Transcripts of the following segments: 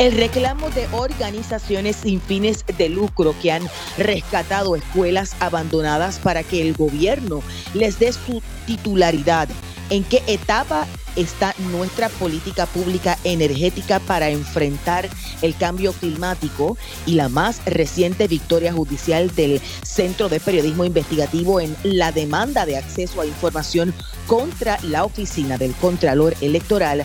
El reclamo de organizaciones sin fines de lucro que han rescatado escuelas abandonadas para que el gobierno les dé su titularidad. ¿En qué etapa está nuestra política pública energética para enfrentar el cambio climático y la más reciente victoria judicial del Centro de Periodismo Investigativo en la demanda de acceso a información contra la Oficina del Contralor Electoral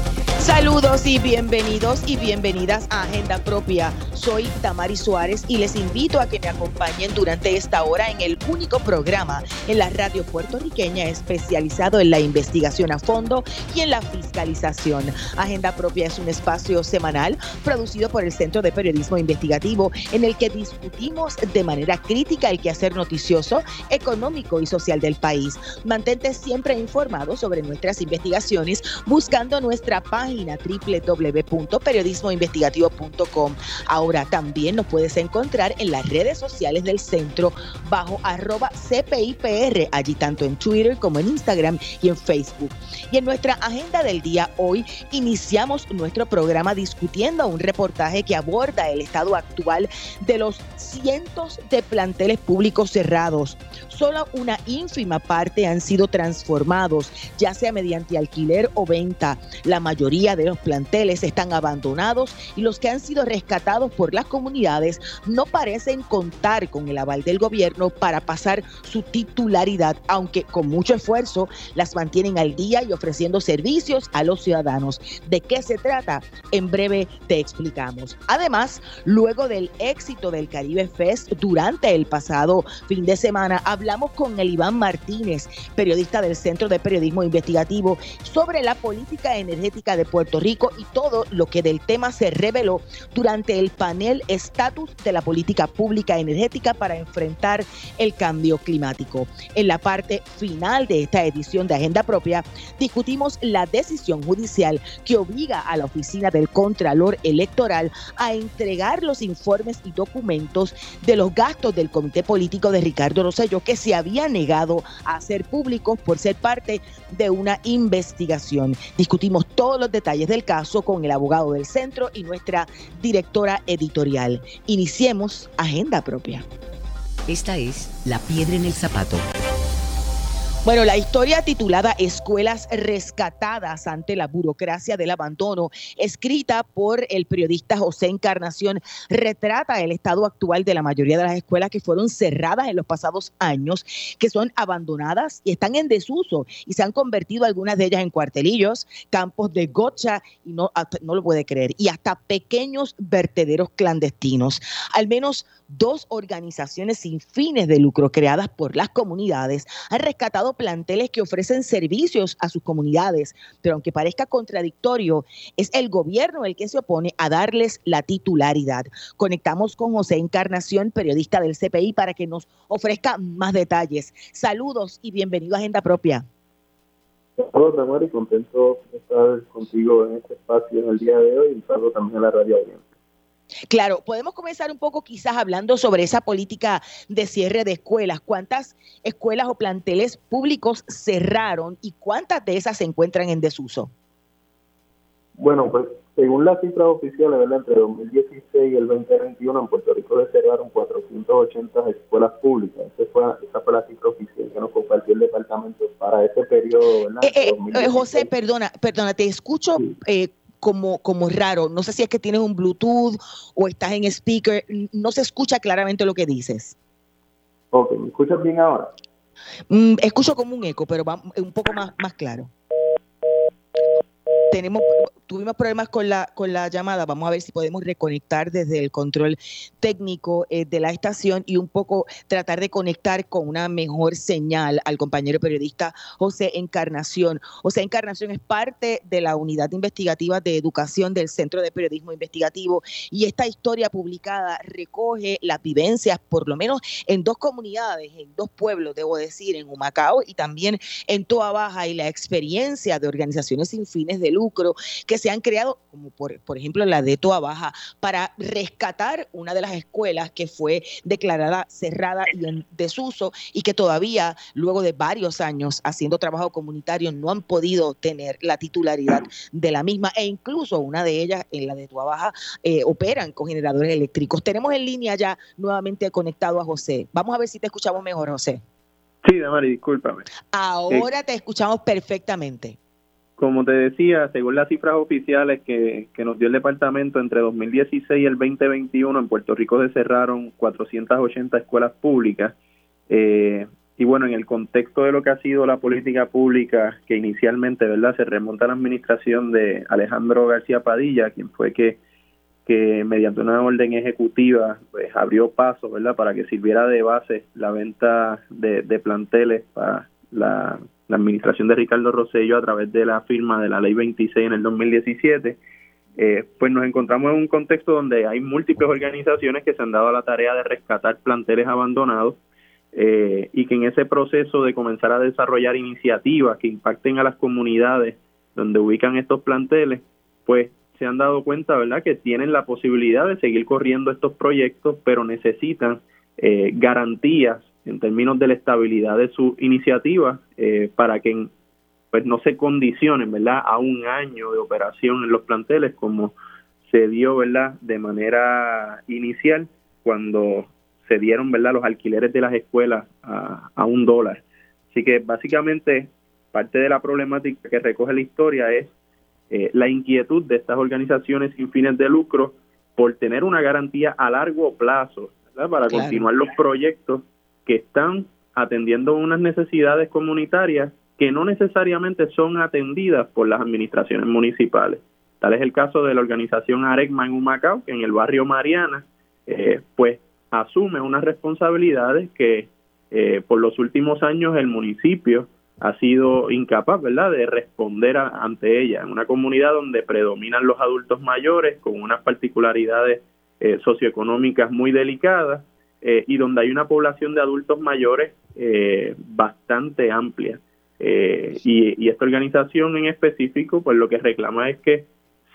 Saludos y bienvenidos y bienvenidas a Agenda Propia. Soy Tamari Suárez y les invito a que me acompañen durante esta hora en el único programa en la radio puertorriqueña especializado en la investigación a fondo y en la fiscalización. Agenda Propia es un espacio semanal producido por el Centro de Periodismo Investigativo en el que discutimos de manera crítica el quehacer noticioso, económico y social del país. Mantente siempre informado sobre nuestras investigaciones buscando nuestra página página www.periodismoinvestigativo.com. Ahora también nos puedes encontrar en las redes sociales del centro bajo arroba CPIPR, allí tanto en Twitter como en Instagram y en Facebook. Y en nuestra agenda del día hoy iniciamos nuestro programa discutiendo un reportaje que aborda el estado actual de los cientos de planteles públicos cerrados. Solo una ínfima parte han sido transformados, ya sea mediante alquiler o venta. La mayoría de los planteles están abandonados y los que han sido rescatados por las comunidades no parecen contar con el aval del gobierno para pasar su titularidad, aunque con mucho esfuerzo las mantienen al día y ofreciendo servicios a los ciudadanos. ¿De qué se trata? En breve te explicamos. Además, luego del éxito del Caribe Fest durante el pasado fin de semana, hablamos con el Iván Martínez, periodista del Centro de Periodismo Investigativo, sobre la política energética de Puerto Rico y todo lo que del tema se reveló durante el panel Estatus de la Política Pública Energética para enfrentar el cambio climático. En la parte final de esta edición de Agenda Propia, discutimos la decisión judicial que obliga a la Oficina del Contralor Electoral a entregar los informes y documentos de los gastos del Comité Político de Ricardo Rosselló que se había negado a hacer públicos por ser parte de una investigación. Discutimos todos los detalles del caso con el abogado del centro y nuestra directora editorial. Iniciemos Agenda Propia. Esta es La Piedra en el Zapato. Bueno, la historia titulada Escuelas rescatadas ante la burocracia del abandono, escrita por el periodista José Encarnación, retrata el estado actual de la mayoría de las escuelas que fueron cerradas en los pasados años, que son abandonadas y están en desuso y se han convertido algunas de ellas en cuartelillos, campos de gocha, y no, no lo puede creer, y hasta pequeños vertederos clandestinos. Al menos dos organizaciones sin fines de lucro creadas por las comunidades han rescatado planteles que ofrecen servicios a sus comunidades, pero aunque parezca contradictorio, es el gobierno el que se opone a darles la titularidad. Conectamos con José Encarnación, periodista del CPI, para que nos ofrezca más detalles. Saludos y bienvenido a Agenda Propia. Saludos, Tamara, y contento de estar contigo en este espacio en el día de hoy y saludo también a la radio audiencia. Claro, podemos comenzar un poco quizás hablando sobre esa política de cierre de escuelas. ¿Cuántas escuelas o planteles públicos cerraron y cuántas de esas se encuentran en desuso? Bueno, pues según las cifras oficiales, ¿verdad? entre 2016 y el 2021 en Puerto Rico se cerraron 480 escuelas públicas. Esa fue, esa fue la cifra oficial que nos compartió el departamento para ese periodo. ¿verdad? Eh, eh, José, perdona, perdona, te escucho eh, como, como raro. No sé si es que tienes un Bluetooth o estás en speaker. No se escucha claramente lo que dices. Ok, ¿me escuchas bien ahora? Mm, escucho como un eco, pero va un poco más, más claro. Tenemos, tuvimos problemas con la, con la llamada. Vamos a ver si podemos reconectar desde el control técnico eh, de la estación y un poco tratar de conectar con una mejor señal al compañero periodista José Encarnación. José Encarnación es parte de la unidad investigativa de educación del Centro de Periodismo Investigativo y esta historia publicada recoge las vivencias, por lo menos en dos comunidades, en dos pueblos, debo decir, en Humacao y también en Toa Baja y la experiencia de organizaciones sin fines de lucro que se han creado, como por, por ejemplo la de Toa Baja, para rescatar una de las escuelas que fue declarada cerrada y en desuso y que todavía, luego de varios años haciendo trabajo comunitario, no han podido tener la titularidad de la misma e incluso una de ellas, en la de Toa Baja, eh, operan con generadores eléctricos. Tenemos en línea ya nuevamente conectado a José. Vamos a ver si te escuchamos mejor, José. Sí, Damari, discúlpame. Ahora eh, te escuchamos perfectamente. Como te decía, según las cifras oficiales que, nos dio el departamento, entre 2016 y el 2021 en Puerto Rico se cerraron 480 escuelas públicas. Eh, y bueno, en el contexto de lo que ha sido la política pública, que inicialmente verdad se remonta a la administración de Alejandro García Padilla, quien fue que, que mediante una orden ejecutiva pues, abrió paso verdad para que sirviera de base la venta de, de planteles para la la administración de Ricardo Rosello a través de la firma de la ley 26 en el 2017, eh, pues nos encontramos en un contexto donde hay múltiples organizaciones que se han dado a la tarea de rescatar planteles abandonados eh, y que en ese proceso de comenzar a desarrollar iniciativas que impacten a las comunidades donde ubican estos planteles, pues se han dado cuenta, ¿verdad?, que tienen la posibilidad de seguir corriendo estos proyectos, pero necesitan eh, garantías en términos de la estabilidad de su iniciativa eh, para que pues no se condicionen verdad a un año de operación en los planteles como se dio verdad de manera inicial cuando se dieron verdad los alquileres de las escuelas a, un dólar. Así que básicamente parte de la problemática que recoge la historia es eh, la inquietud de estas organizaciones sin fines de lucro por tener una garantía a largo plazo para continuar los proyectos que están atendiendo unas necesidades comunitarias que no necesariamente son atendidas por las administraciones municipales. Tal es el caso de la organización Arecma en Humacao, que en el barrio Mariana, eh, pues asume unas responsabilidades que eh, por los últimos años el municipio ha sido incapaz, ¿verdad?, de responder ante ella. En una comunidad donde predominan los adultos mayores con unas particularidades eh, socioeconómicas muy delicadas eh, y donde hay una población de adultos mayores eh, bastante amplia. Eh, y, esta organización en específico, pues lo que reclama es que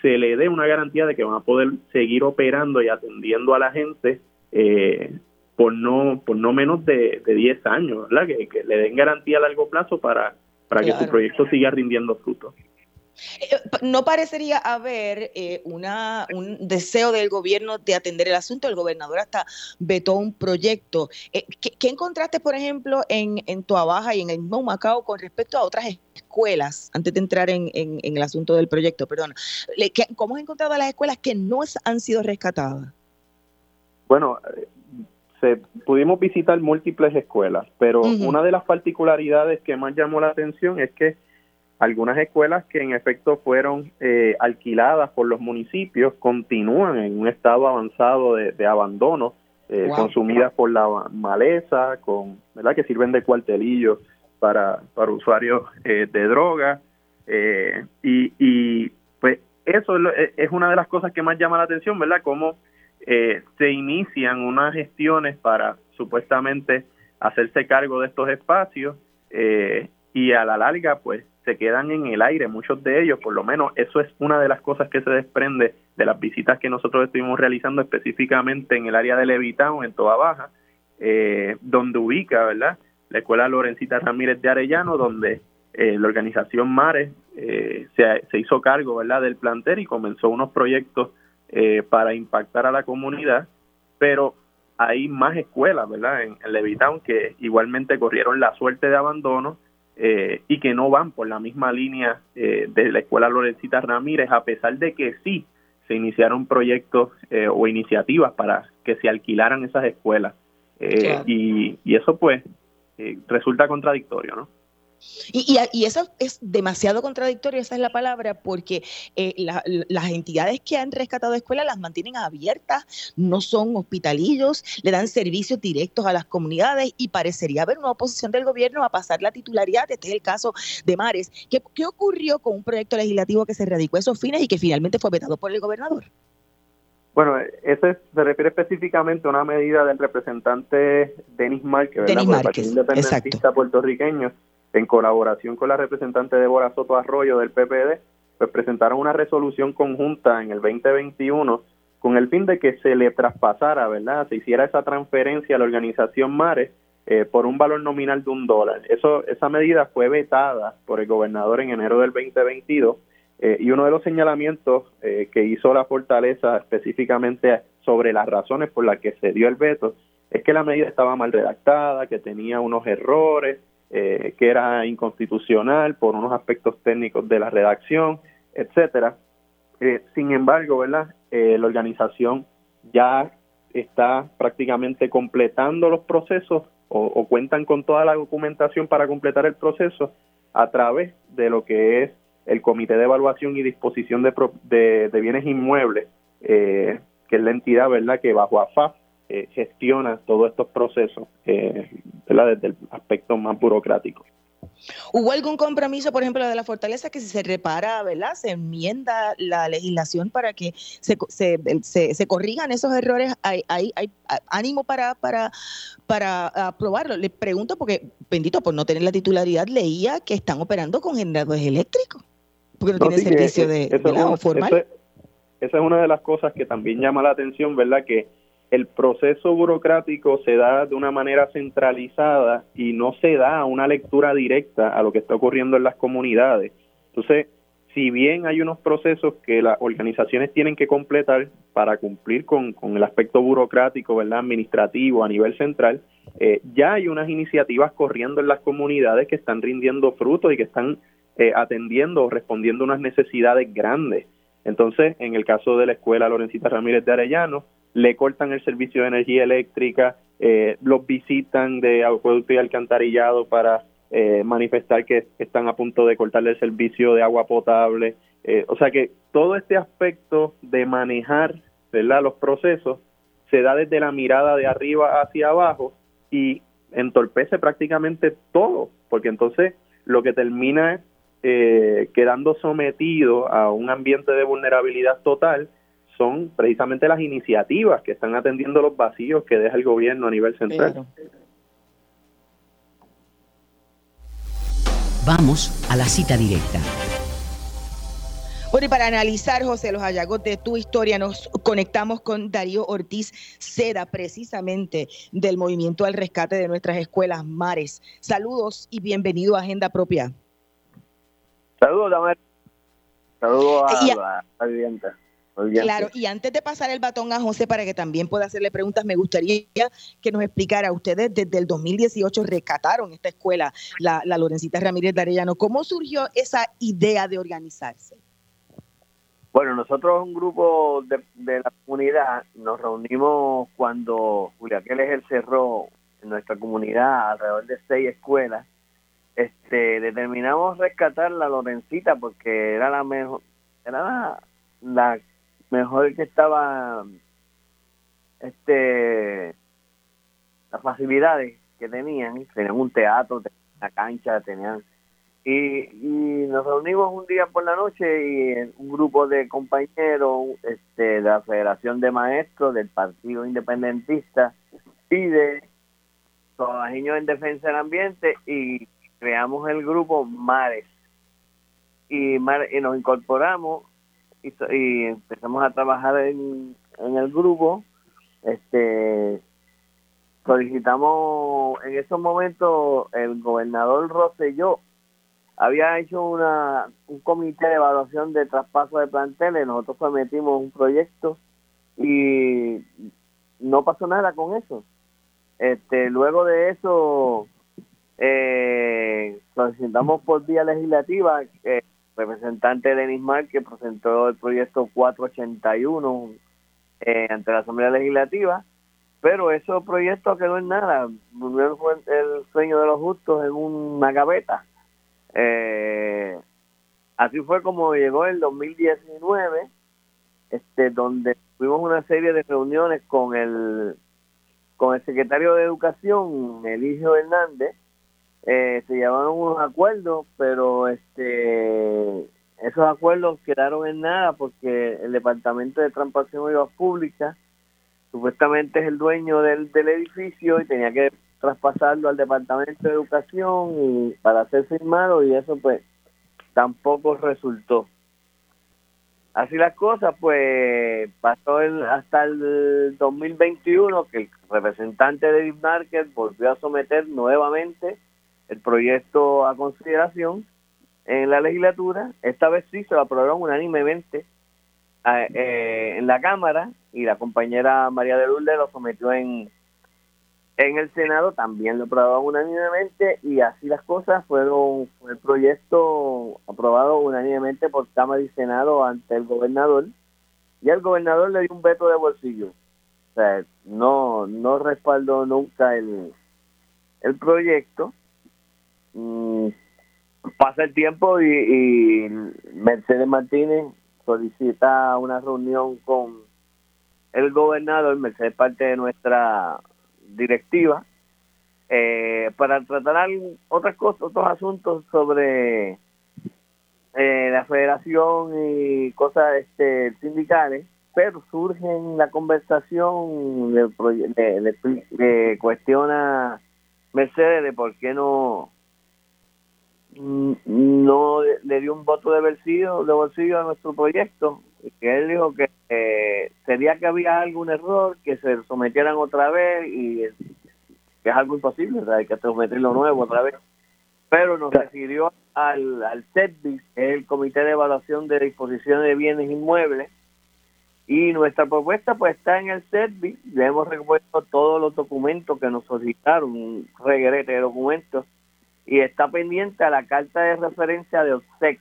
se le dé una garantía de que van a poder seguir operando y atendiendo a la gente por no por no menos de, de 10 años, ¿verdad? Que, le den garantía a largo plazo para, para que su proyecto siga rindiendo frutos. Eh, no parecería haber eh, una, un deseo del gobierno de atender el asunto. El gobernador hasta vetó un proyecto. Eh, ¿qué, encontraste, por ejemplo, en, en Baja y en el mismo Macao con respecto a otras escuelas, antes de entrar en, el asunto del proyecto, perdón? ¿Cómo has encontrado a las escuelas que no han sido rescatadas? Bueno, se, pudimos visitar múltiples escuelas, pero una de las particularidades que más llamó la atención es que algunas escuelas que en efecto fueron eh, alquiladas por los municipios continúan en un estado avanzado de, abandono, eh, consumidas por la maleza, con, ¿verdad? que sirven de cuartelillo para, para usuarios eh, de droga. y, y pues eso es una de las cosas que más llama la atención, ¿verdad? Cómo se inician unas gestiones para supuestamente hacerse cargo de estos espacios y a la larga pues se quedan en el aire, muchos de ellos, por lo menos eso es una de las cosas que se desprende de las visitas que nosotros estuvimos realizando específicamente en el área de Levitown, en Toda Baja, eh, donde ubica, ¿verdad? La escuela Lorencita Ramírez de Arellano, donde eh, la organización Mares eh, se, hizo cargo, ¿verdad?, del plantel y comenzó unos proyectos para impactar a la comunidad, pero hay más escuelas, ¿verdad?, en, en Levitown que igualmente corrieron la suerte de abandono, eh, y que no van por la misma línea eh, de la Escuela Lorencita Ramírez, a pesar de que sí se iniciaron proyectos eh, o iniciativas para que se alquilaran esas escuelas. y, y, eso pues resulta contradictorio, ¿no? Y, y, eso es demasiado contradictorio, esa es la palabra, porque eh, las entidades que han rescatado escuelas las mantienen abiertas, no son hospitalillos, le dan servicios directos a las comunidades y parecería haber una oposición del gobierno a pasar la titularidad. Este es el caso de Mares. ¿Qué, qué ocurrió con un proyecto legislativo que se radicó a esos fines y que finalmente fue vetado por el gobernador? Bueno, ese se refiere específicamente a una medida del representante Denis Márquez, Denis Márquez, independentista puertorriqueño, en colaboración con la representante Débora Soto Arroyo del PPD, pues presentaron una resolución conjunta en el 2021 con el fin de que se le traspasara, ¿verdad? Se hiciera esa transferencia a la organización Mares eh, por un valor nominal de un dólar. Eso, esa medida fue vetada por el gobernador en enero del 2022 eh, y uno de los señalamientos eh, que hizo la fortaleza específicamente sobre las razones por las que se dio el veto es que la medida estaba mal redactada, que tenía unos errores, eh, que era inconstitucional por unos aspectos técnicos de la redacción, etcétera. sin embargo, ¿verdad? la organización ya está prácticamente completando los procesos o, o cuentan con toda la documentación para completar el proceso a través de lo que es el Comité de Evaluación y Disposición de, de, Bienes Inmuebles, eh, que es la entidad verdad que bajo AFA eh, gestiona todos estos procesos eh, desde el aspecto más burocrático. ¿Hubo algún compromiso, por ejemplo, de la fortaleza que si se repara, ¿verdad? Se enmienda la legislación para que se, se, se, corrijan esos errores. ¿Hay, hay, hay ánimo para, para, para aprobarlo? Le pregunto porque, bendito, por no tener la titularidad, leía que están operando con generadores eléctricos porque no, tiene servicio de, eso, formal. esa es una de las cosas que también llama la atención, ¿verdad? Que el proceso burocrático se da de una manera centralizada y no se da una lectura directa a lo que está ocurriendo en las comunidades. Entonces, si bien hay unos procesos que las organizaciones tienen que completar para cumplir con, con el aspecto burocrático, ¿verdad? administrativo a nivel central, eh, ya hay unas iniciativas corriendo en las comunidades que están rindiendo frutos y que están eh, atendiendo o respondiendo a unas necesidades grandes. Entonces, en el caso de la escuela Lorencita Ramírez de Arellano, le cortan el servicio de energía eléctrica, eh, los visitan de acueducto y alcantarillado para eh, manifestar que están a punto de cortarle el servicio de agua potable. o sea que todo este aspecto de manejar ¿verdad? los procesos se da desde la mirada de arriba hacia abajo y entorpece prácticamente todo, porque entonces lo que termina es eh, quedando sometido a un ambiente de vulnerabilidad total son precisamente las iniciativas que están atendiendo los vacíos que deja el gobierno a nivel central. Vamos a la cita directa. Bueno, y para analizar, José, los hallazgos de tu historia, nos conectamos con Darío Ortiz Seda, precisamente del Movimiento al Rescate de nuestras escuelas Mares. Saludos y bienvenido a Agenda Propia. Saludos, Damar. Saludos a, la vivienda. Claro, y antes de pasar el batón a José para que también pueda hacerle preguntas, me gustaría que nos explicara, ustedes desde el 2018 rescataron esta escuela, la, la Lorencita Ramírez de Arellano, ¿cómo surgió esa idea de organizarse? Bueno, nosotros un grupo de, de la comunidad nos reunimos cuando Julia Keller cerró en nuestra comunidad alrededor de seis escuelas. Este determinamos rescatar la Lorencita porque era la mejor era la, mejor que estaba este las facilidades que tenían tenían un teatro tenían una cancha tenían y, y nos reunimos un día por la noche y un grupo de compañeros este de la Federación de Maestros del Partido Independentista y de Niños en Defensa del Ambiente y creamos el grupo Mares. Y, y nos incorporamos y, empezamos a trabajar en, el grupo. Este solicitamos en esos momentos el gobernador Rosselló había hecho una un comité de evaluación de traspaso de planteles, nosotros sometimos un proyecto y no pasó nada con eso. Este, luego de eso eh, solicitamos por vía legislativa eh, representante Denis Mar que presentó el proyecto 481 eh, ante la Asamblea Legislativa, pero ese proyecto quedó en nada, fue el sueño de los justos en una gaveta. Eh, así fue como llegó el 2019, este, donde tuvimos una serie de reuniones con el con el secretario de Educación, Eligio Hernández, eh, se llevaron unos acuerdos, pero este esos acuerdos quedaron en nada porque el Departamento de Transportación y Obras Públicas supuestamente es el dueño del, del edificio y tenía que traspasarlo al Departamento de Educación y para ser firmado y eso pues tampoco resultó. Así las cosas, pues pasó el, hasta el 2021 que el representante de Market volvió a someter nuevamente el proyecto a consideración en la legislatura. Esta vez sí se lo aprobaron unánimemente eh, en la Cámara y la compañera María de Lourdes lo sometió en, en el Senado, también lo aprobaron unánimemente y así las cosas fueron fue el proyecto aprobado unánimemente por Cámara y Senado ante el gobernador y el gobernador le dio un veto de bolsillo. O sea, no, no respaldó nunca el, el proyecto. Mm, pasa el tiempo y, y Mercedes Martínez solicita una reunión con el gobernador, Mercedes parte de nuestra directiva, eh, para tratar otras cosas, otros asuntos sobre eh, la federación y cosas este, sindicales, pero surge en la conversación, le, cuestiona Mercedes de por qué no no le dio un voto de bolsillo, de bolsillo a nuestro proyecto, que él dijo que eh, sería que había algún error, que se sometieran otra vez y que es algo imposible, hay que someterlo nuevo otra vez. Pero nos refirió al, al CEDBIS, el Comité de Evaluación de Disposición de Bienes Inmuebles, y nuestra propuesta pues está en el CEDBIS, le hemos repuesto todos los documentos que nos solicitaron, un regrete de documentos, y está pendiente a la carta de referencia de OSEC.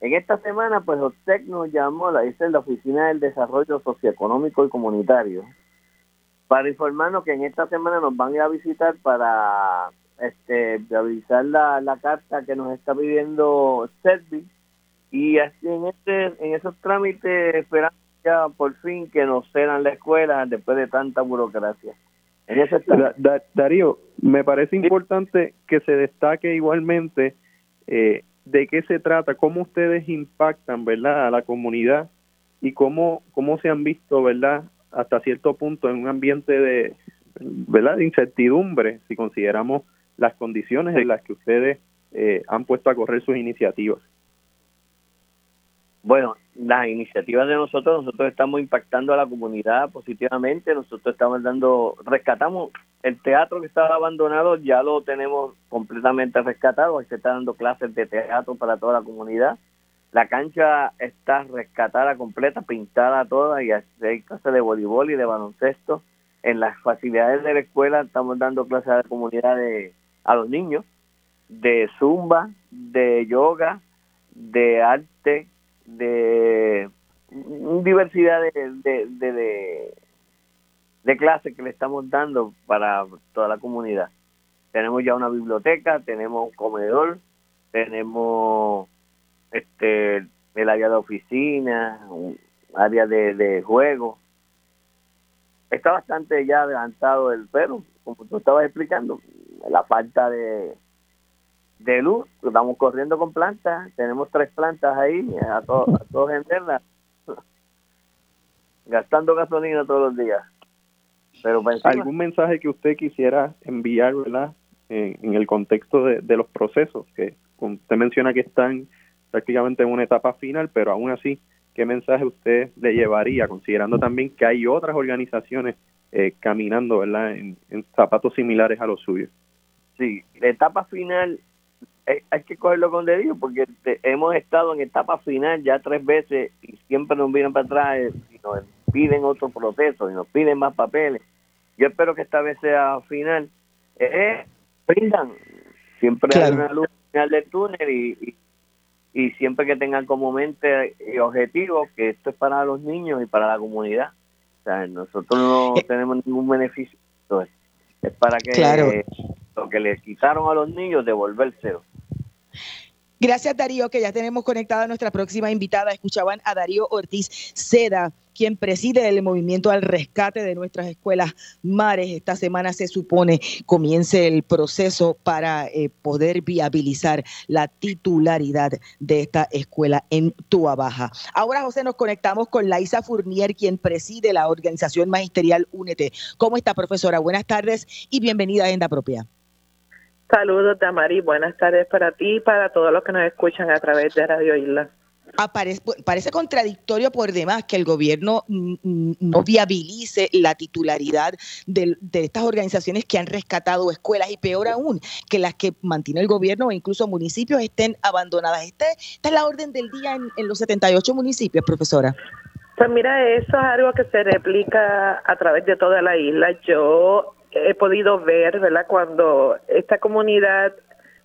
En esta semana, pues OSEC nos llamó, la dice la Oficina del Desarrollo Socioeconómico y Comunitario, para informarnos que en esta semana nos van a ir a visitar para este revisar la, carta que nos está pidiendo CEDBI y así en este en esos trámites esperamos ya por fin que nos cedan la escuela después de tanta burocracia. Darío, me parece importante que se destaque igualmente eh, de qué se trata, cómo ustedes impactan, ¿verdad?, a la comunidad y cómo, cómo se han visto, ¿verdad?, hasta cierto punto en un ambiente de, ¿verdad?, de incertidumbre, si consideramos las condiciones en las que ustedes eh, han puesto a correr sus iniciativas. Bueno, las iniciativas de nosotros, nosotros estamos impactando a la comunidad positivamente, nosotros estamos dando, rescatamos el teatro que estaba abandonado, ya lo tenemos completamente rescatado, se está dando clases de teatro para toda la comunidad, la cancha está rescatada completa, pintada toda y hay clases de voleibol y de baloncesto, en las facilidades de la escuela estamos dando clases a la comunidad de, a los niños, de zumba, de yoga, de arte, de diversidad de, de, de, clases que le estamos dando para toda la comunidad. Tenemos ya una biblioteca, tenemos un comedor, tenemos este el área de oficina, un área de, de juego. Está bastante ya adelantado el pero, como tú estabas explicando, la falta de, de luz, estamos corriendo con plantas, tenemos tres plantas ahí, a, todos a todos venderlas, gastando gasolina todos los días. Pero ¿Algún mensaje que usted quisiera enviar, verdad, en, el contexto de, de, los procesos? Que usted menciona que están prácticamente en una etapa final, pero aún así, ¿qué mensaje usted le llevaría, considerando también que hay otras organizaciones eh, caminando, verdad, en, en zapatos similares a los suyos? Sí, la etapa final hay, que cogerlo con dedillo porque hemos estado en etapa final ya tres veces y siempre nos vienen para atrás y nos piden otro proceso y nos piden más papeles. Yo espero que esta vez sea final. Eh, brindan, siempre hay una luz final del túnel y, y, siempre que tengan como mente y objetivo que esto es para los niños y para la comunidad. O sea, nosotros no eh. tenemos ningún beneficio. es para que lo que le quitaron a los niños devolvérselo. Gracias Darío, que ya tenemos conectada a nuestra próxima invitada. Escuchaban a Darío Ortiz Seda, quien preside el movimiento al rescate de nuestras escuelas mares. Esta semana se supone comience el proceso para eh, poder viabilizar la titularidad de esta escuela en Tua Baja. Ahora, José, nos conectamos con Laisa Fournier, quien preside la organización magisterial Únete. ¿Cómo está, profesora? Buenas tardes y bienvenida a Agenda Propia. Saludos, Damari. Buenas tardes para ti y para todos los que nos escuchan a través de Radio Isla. parece contradictorio por demás que el gobierno no viabilice la titularidad de, estas organizaciones que han rescatado escuelas y peor aún que las que mantiene el gobierno o incluso municipios estén abandonadas. Este, esta es la orden del día en, en los 78 municipios, profesora. Pues mira, eso es algo que se replica a través de toda la isla. Yo he podido ver, ¿verdad? Cuando esta comunidad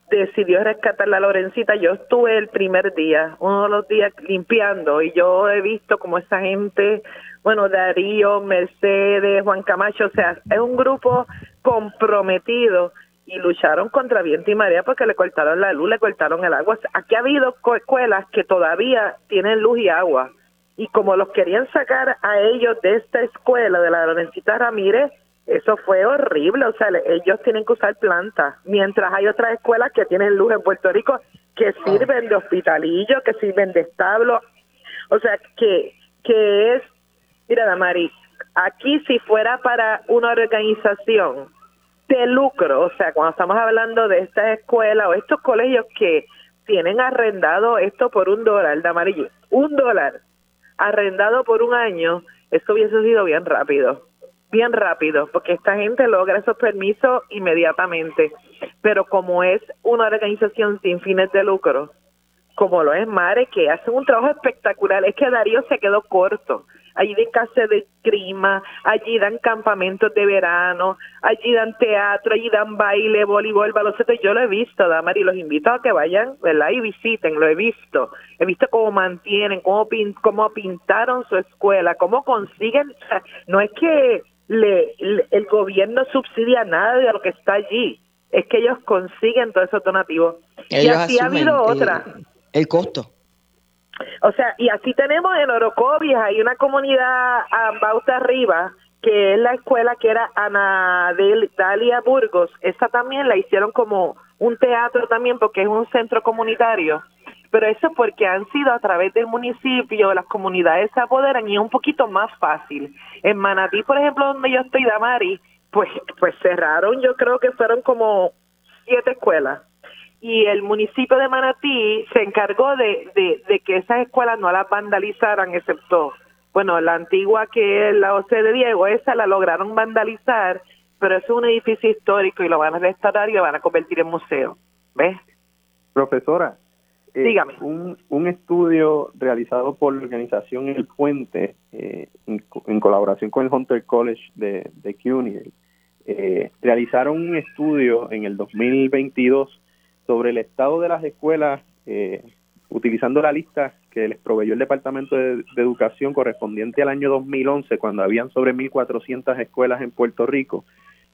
decidió rescatar la Lorencita, yo estuve el primer día, uno de los días limpiando y yo he visto como esa gente, bueno, Darío, Mercedes, Juan Camacho, o sea, es un grupo comprometido y lucharon contra viento y marea porque le cortaron la luz, le cortaron el agua. Aquí ha habido escuelas que todavía tienen luz y agua y como los querían sacar a ellos de esta escuela de la Lorencita Ramírez, eso fue horrible, o sea, ellos tienen que usar plantas, mientras hay otras escuelas que tienen luz en Puerto Rico que sirven de hospitalillo, que sirven de establo, o sea, que, que es, mira, Damari, aquí si fuera para una organización de lucro, o sea, cuando estamos hablando de esta escuela o estos colegios que tienen arrendado esto por un dólar, Damari, un dólar arrendado por un año, eso hubiese sido bien rápido bien rápido, porque esta gente logra esos permisos inmediatamente. Pero como es una organización sin fines de lucro, como lo es Mare, que hace un trabajo espectacular, es que Darío se quedó corto. Allí de casa de clima, allí dan campamentos de verano, allí dan teatro, allí dan baile, voleibol, baloncesto. Yo lo he visto, Damar, y los invito a que vayan, ¿verdad? Y visiten, lo he visto. He visto cómo mantienen, cómo, cómo pintaron su escuela, cómo consiguen. no es que le, el gobierno subsidia nada de lo que está allí. Es que ellos consiguen todos esos donativos. y así ha habido otra. El costo. O sea, y así tenemos en Orocovis, hay una comunidad a Bauta Arriba, que es la escuela que era Ana Dalia Burgos. Esa también la hicieron como un teatro también porque es un centro comunitario pero eso porque han sido a través del municipio, las comunidades se apoderan y es un poquito más fácil. En Manatí, por ejemplo, donde yo estoy, Damari, pues, pues cerraron, yo creo que fueron como siete escuelas. Y el municipio de Manatí se encargó de, de, de que esas escuelas no las vandalizaran, excepto, bueno, la antigua que es la OC de Diego, esa la lograron vandalizar, pero es un edificio histórico y lo van a restaurar y lo van a convertir en museo. ¿Ves? Profesora, eh, Dígame. Un, un, estudio realizado por la organización El Puente, eh, en, colaboración con el Hunter College de, de CUNY, eh, realizaron un estudio en el 2022 sobre el estado de las escuelas, utilizando la lista que les proveyó el Departamento de, de, Educación correspondiente al año 2011, cuando habían sobre 1.400 escuelas en Puerto Rico.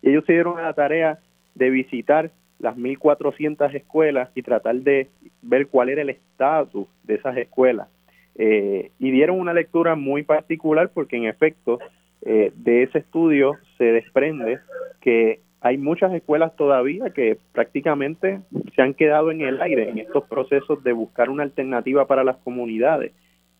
Y ellos se dieron a la tarea de visitar las 1.400 escuelas y tratar de ver cuál era el estatus de esas escuelas. Eh, y dieron una lectura muy particular porque en efecto eh, de ese estudio se desprende que hay muchas escuelas todavía que prácticamente se han quedado en el aire en estos procesos de buscar una alternativa para las comunidades.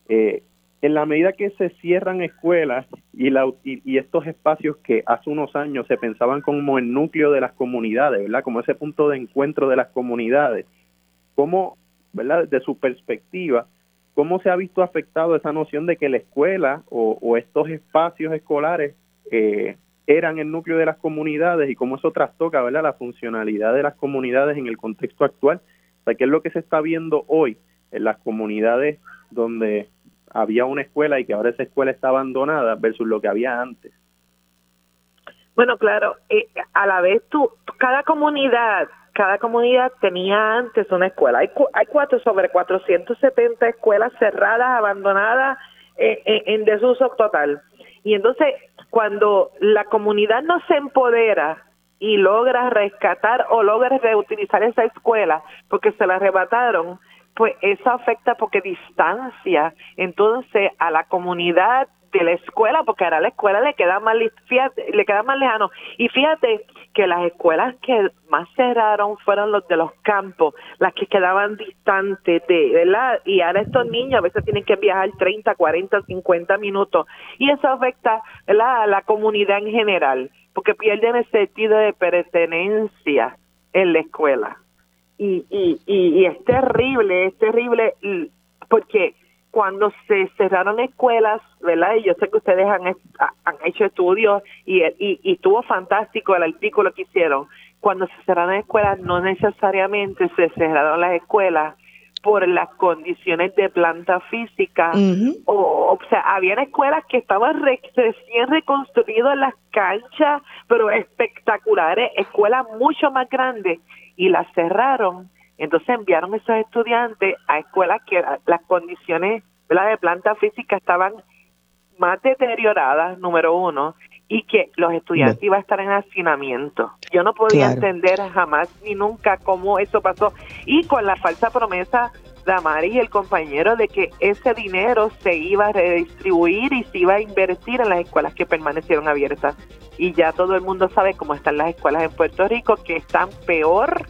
Eh, en la medida que se cierran escuelas y, la, y, estos espacios que hace unos años se pensaban como el núcleo de las comunidades, ¿verdad? Como ese punto de encuentro de las comunidades, ¿cómo, ¿verdad? Desde su perspectiva, ¿cómo se ha visto afectado esa noción de que la escuela o, estos espacios escolares eh, eran el núcleo de las comunidades y cómo eso trastoca, ¿verdad? La funcionalidad de las comunidades en el contexto actual. O sea, ¿qué es lo que se está viendo hoy en las comunidades donde había una escuela y que ahora esa escuela está abandonada versus lo que había antes. Bueno, claro, eh, a la vez tú, cada comunidad, cada comunidad tenía antes una escuela. Hay, hay cuatro sobre 470 escuelas cerradas, abandonadas, eh, eh, en desuso total. Y entonces, cuando la comunidad no se empodera y logra rescatar o logra reutilizar esa escuela porque se la arrebataron, pues eso afecta porque distancia entonces a la comunidad de la escuela, porque ahora la escuela le queda más, le queda más lejano. Y fíjate que las escuelas que más cerraron fueron los de los campos, las que quedaban distantes de, ¿verdad? Y ahora estos niños a veces tienen que viajar 30, 40, 50 minutos. Y eso afecta a la comunidad en general, porque pierden el sentido de pertenencia en la escuela. Y, y, y, y es terrible, es terrible porque cuando se cerraron escuelas, ¿verdad? Y yo sé que ustedes han, han hecho estudios y, y, y estuvo fantástico el artículo que hicieron. Cuando se cerraron escuelas, no necesariamente se cerraron las escuelas por las condiciones de planta física. o, o sea, habían escuelas que estaban recién reconstruidas las canchas, pero espectaculares, escuelas mucho más grandes, y las cerraron entonces enviaron esos estudiantes a escuelas que las condiciones de planta física estaban más deterioradas, número uno, y que los estudiantes iban a estar en hacinamiento. Yo no podía entender jamás ni nunca cómo eso pasó. Y con la falsa promesa de Amari y el compañero de que ese dinero se iba a redistribuir y se iba a invertir en las escuelas que permanecieron abiertas. Y ya todo el mundo sabe cómo están las escuelas en Puerto Rico, que están peor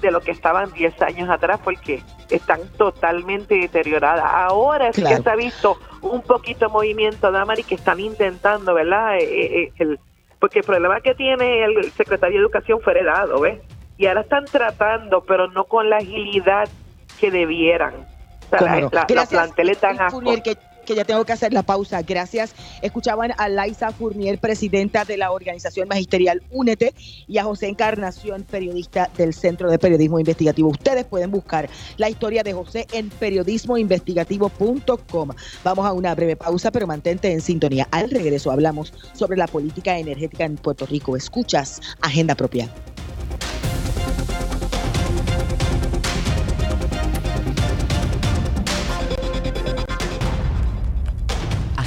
de lo que estaban 10 años atrás porque están totalmente deterioradas. Ahora sí que se ha visto un poquito de movimiento, Damari, que están intentando, ¿verdad? Eh, eh, eh, el, porque el problema que tiene el secretario de Educación fue heredado, ¿ves? Y ahora están tratando, pero no con la agilidad que debieran. O sea, la, la, planteles tan que ya tengo que hacer la pausa. Gracias. Escuchaban a Laisa Fournier, presidenta de la organización magisterial Únete, y a José Encarnación, periodista del Centro de Periodismo Investigativo. Ustedes pueden buscar la historia de José en periodismoinvestigativo.com. Vamos a una breve pausa, pero mantente en sintonía. Al regreso hablamos sobre la política energética en Puerto Rico. Escuchas Agenda Propia.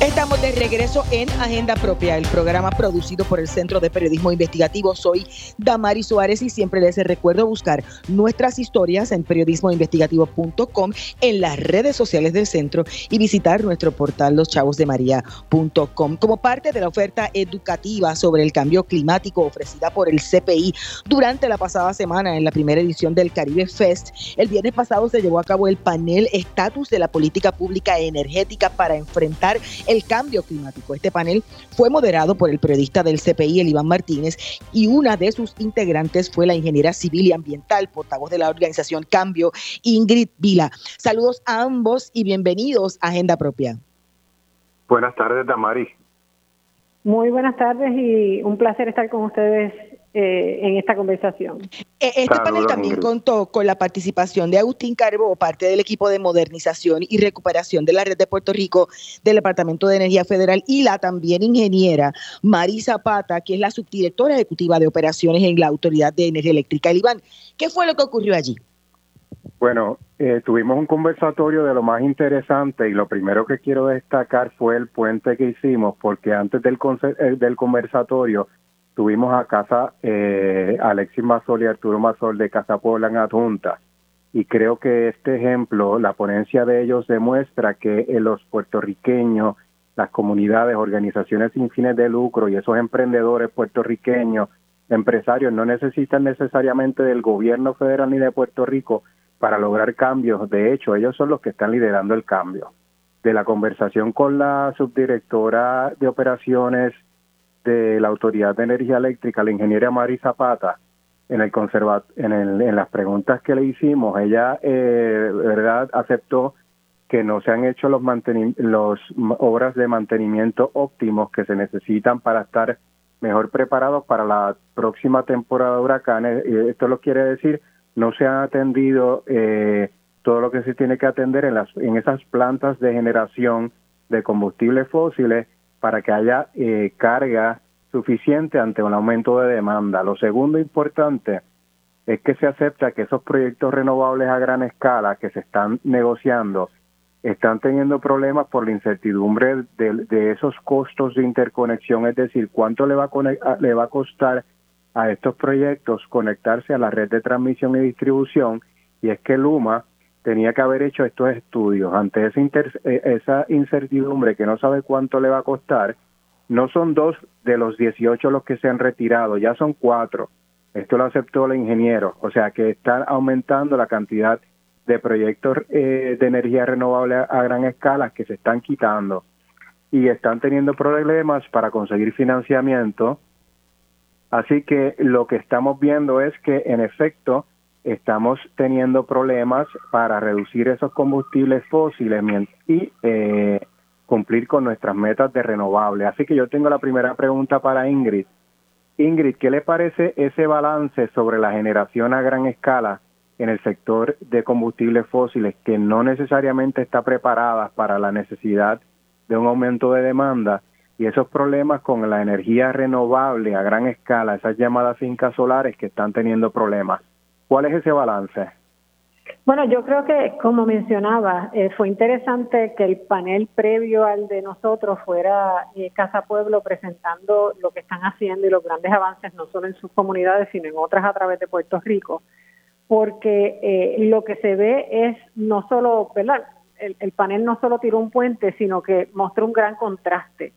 Estamos de regreso en Agenda Propia, el programa producido por el Centro de Periodismo Investigativo. Soy Damari Suárez y siempre les recuerdo buscar nuestras historias en periodismoinvestigativo.com, en las redes sociales del centro y visitar nuestro portal loschavosdemaria.com. Como parte de la oferta educativa sobre el cambio climático ofrecida por el CPI durante la pasada semana en la primera edición del Caribe Fest, el viernes pasado se llevó a cabo el panel Estatus de la Política Pública Energética para enfrentar el cambio climático. Este panel fue moderado por el periodista del CPI, el Iván Martínez, y una de sus integrantes fue la ingeniera civil y ambiental, portavoz de la organización Cambio, Ingrid Vila. Saludos a ambos y bienvenidos a Agenda Propia. Buenas tardes, Damari. Muy buenas tardes y un placer estar con ustedes eh, en esta conversación. E, este panel también contó con la participación de Agustín Carbo, parte del equipo de modernización y recuperación de la red de Puerto Rico del Departamento de Energía Federal y la también ingeniera Marisa Zapata, que es la subdirectora ejecutiva de operaciones en la Autoridad de Energía Eléctrica. Iván, ¿qué fue lo que ocurrió allí? Bueno, eh, tuvimos un conversatorio de lo más interesante y lo primero que quiero destacar fue el puente que hicimos porque antes del, eh, del conversatorio tuvimos a casa eh, Alexis Mazol y Arturo Mazol de Casa Puebla en adjunta. Y creo que este ejemplo, la ponencia de ellos demuestra que eh, los puertorriqueños, las comunidades, organizaciones sin fines de lucro y esos emprendedores puertorriqueños, empresarios, no necesitan necesariamente del gobierno federal ni de Puerto Rico para lograr cambios. De hecho, ellos son los que están liderando el cambio. De la conversación con la subdirectora de operaciones de la Autoridad de Energía Eléctrica, la ingeniera Mari Zapata, en el conserva en, el, en las preguntas que le hicimos, ella eh, verdad aceptó que no se han hecho los los obras de mantenimiento óptimos que se necesitan para estar mejor preparados para la próxima temporada de huracanes. Esto lo quiere decir no se ha atendido eh, todo lo que se tiene que atender en las en esas plantas de generación de combustibles fósiles para que haya eh, carga suficiente ante un aumento de demanda. Lo segundo importante es que se acepta que esos proyectos renovables a gran escala que se están negociando están teniendo problemas por la incertidumbre de, esos costos de interconexión, es decir, cuánto le va, a le va a costar a estos proyectos conectarse a la red de transmisión y distribución, y es que Luma tenía que haber hecho estos estudios. Ante esa, eh, esa incertidumbre que no sabe cuánto le va a costar, no son dos de los 18 los que se han retirado, ya son cuatro. Esto lo aceptó el ingeniero, o sea que están aumentando la cantidad de proyectos eh, de energía renovable a, gran escala que se están quitando y están teniendo problemas para conseguir financiamiento. Así que lo que estamos viendo es que en efecto estamos teniendo problemas para reducir esos combustibles fósiles y eh, cumplir con nuestras metas de renovable. Así que yo tengo la primera pregunta para Ingrid. Ingrid, ¿qué le parece ese balance sobre la generación a gran escala en el sector de combustibles fósiles que no necesariamente está preparada para la necesidad de un aumento de demanda y esos problemas con la energía renovable a gran escala, esas llamadas fincas solares que están teniendo problemas. ¿Cuál es ese balance? Bueno, yo creo que, como mencionaba, eh, fue interesante que el panel previo al de nosotros fuera eh, Casa Pueblo presentando lo que están haciendo y los grandes avances, no solo en sus comunidades, sino en otras a través de Puerto Rico porque eh, lo que se ve es no solo, ¿verdad? El, panel no solo tiró un puente, sino que mostró un gran contraste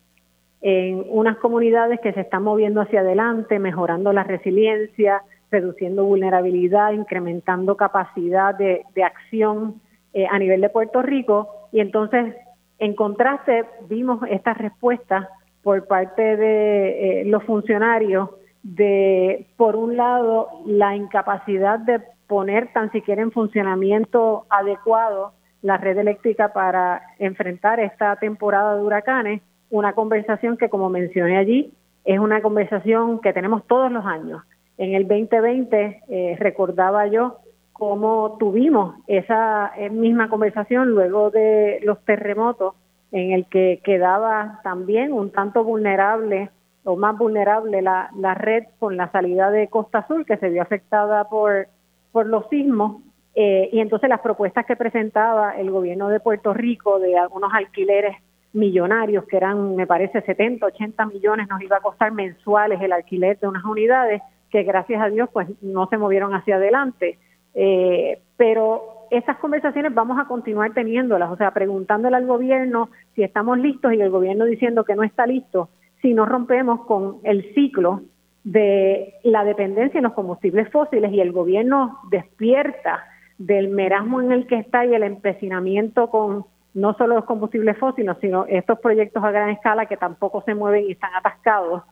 en unas comunidades que se están moviendo hacia adelante, mejorando la resiliencia, reduciendo vulnerabilidad, incrementando capacidad de, acción eh, a nivel de Puerto Rico. Y entonces, en contraste, vimos esta respuesta por parte de eh, los funcionarios de, por un lado, la incapacidad de poner tan siquiera en funcionamiento adecuado la red eléctrica para enfrentar esta temporada de huracanes, una conversación que, como mencioné allí, es una conversación que tenemos todos los años. En el 2020 eh, recordaba yo cómo tuvimos esa eh, misma conversación luego de los terremotos en el que quedaba también un tanto vulnerable o más vulnerable la, la red con la salida de Costa Azul que se vio afectada por por los sismos. Eh, y entonces las propuestas que presentaba el gobierno de Puerto Rico de algunos alquileres millonarios que eran, me parece, 70, 80 millones nos iba a costar mensuales el alquiler de unas unidades que gracias a Dios pues no se movieron hacia adelante. Eh, pero esas conversaciones vamos a continuar teniéndolas, o sea, preguntándole al gobierno si estamos listos y el gobierno diciendo que no está listo, si no rompemos con el ciclo de la dependencia en los combustibles fósiles y el gobierno despierta del merasmo en el que está y el empecinamiento con no solo los combustibles fósiles, sino estos proyectos a gran escala que tampoco se mueven y están atascados,